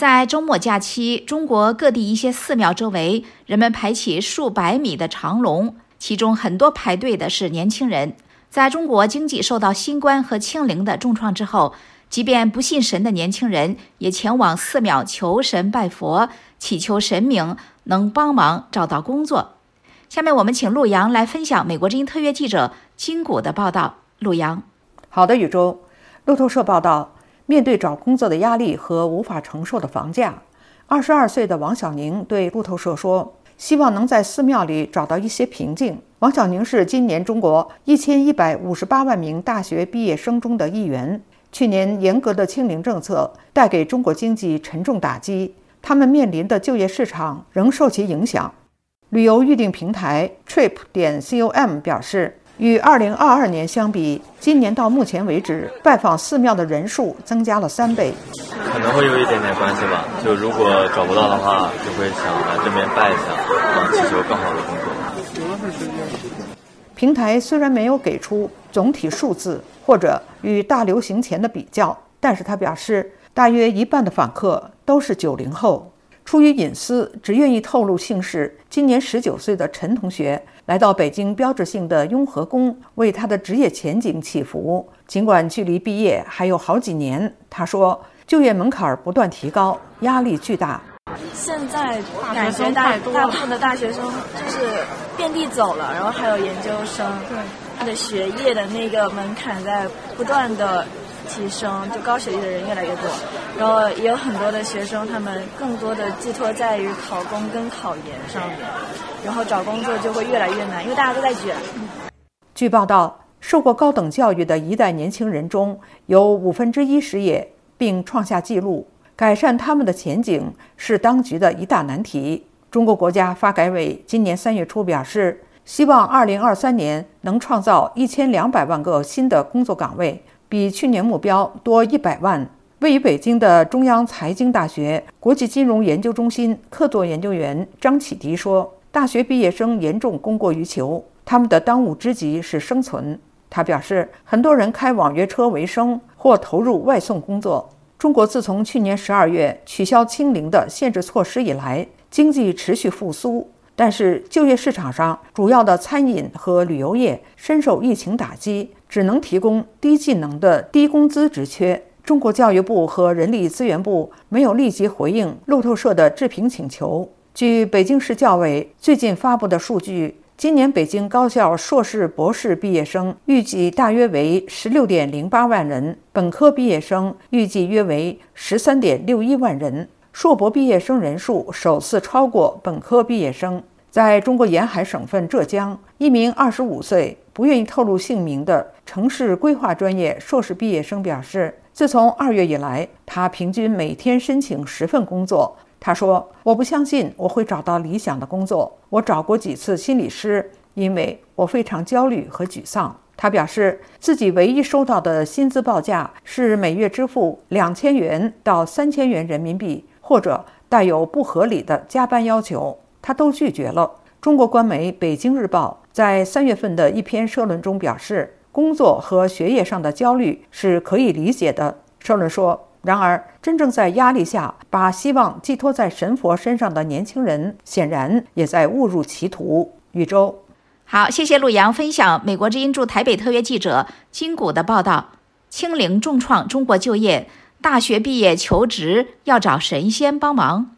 在周末假期，中国各地一些寺庙周围，人们排起数百米的长龙，其中很多排队的是年轻人。在中国经济受到新冠和清零的重创之后，即便不信神的年轻人也前往寺庙求神拜佛，祈求神明能帮忙找到工作。下面我们请陆阳来分享美国之音特约记者金谷的报道。陆阳，好的，宇宙。路透社报道。面对找工作的压力和无法承受的房价，二十二岁的王小宁对路透社说：“希望能在寺庙里找到一些平静。”王小宁是今年中国一千一百五十八万名大学毕业生中的一员。去年严格的清零政策带给中国经济沉重打击，他们面临的就业市场仍受其影响。旅游预订平台 Trip 点 com 表示。与2022年相比，今年到目前为止，拜访寺庙的人数增加了三倍。可能会有一点点关系吧。就如果找不到的话，就会想来这边拜一下，祈求更好的工作。平台虽然没有给出总体数字或者与大流行前的比较，但是他表示，大约一半的访客都是九零后。出于隐私，只愿意透露姓氏。今年十九岁的陈同学来到北京标志性的雍和宫，为他的职业前景祈福。尽管距离毕业还有好几年，他说，就业门槛不断提高，压力巨大。现在感觉大大部分的大学生就是遍地走了，然后还有研究生，对他的学业的那个门槛在不断的。提升就高学历的人越来越多，然后也有很多的学生，他们更多的寄托在于考公跟考研上面，然后找工作就会越来越难，因为大家都在卷。据报道，受过高等教育的一代年轻人中有五分之一失业，并创下纪录。改善他们的前景是当局的一大难题。中国国家发改委今年三月初表示，希望二零二三年能创造一千两百万个新的工作岗位。比去年目标多一百万。位于北京的中央财经大学国际金融研究中心客座研究员张启迪说：“大学毕业生严重供过于求，他们的当务之急是生存。”他表示，很多人开网约车为生，或投入外送工作。中国自从去年十二月取消清零的限制措施以来，经济持续复苏。但是，就业市场上主要的餐饮和旅游业深受疫情打击，只能提供低技能的低工资职缺。中国教育部和人力资源部没有立即回应路透社的置评请求。据北京市教委最近发布的数据，今年北京高校硕士、博士毕业生预计大约为十六点零八万人，本科毕业生预计约为十三点六一万人，硕博毕业生人数首次超过本科毕业生。在中国沿海省份浙江，一名25岁、不愿意透露姓名的城市规划专业硕士毕业生表示，自从二月以来，他平均每天申请十份工作。他说：“我不相信我会找到理想的工作。我找过几次心理师，因为我非常焦虑和沮丧。”他表示，自己唯一收到的薪资报价是每月支付两千元到三千元人民币，或者带有不合理的加班要求。他都拒绝了。中国官媒《北京日报》在三月份的一篇社论中表示，工作和学业上的焦虑是可以理解的。社论说，然而真正在压力下把希望寄托在神佛身上的年轻人，显然也在误入歧途。宇宙，好，谢谢陆阳分享美国之音驻台北特约记者金谷的报道。清零重创中国就业，大学毕业求职要找神仙帮忙。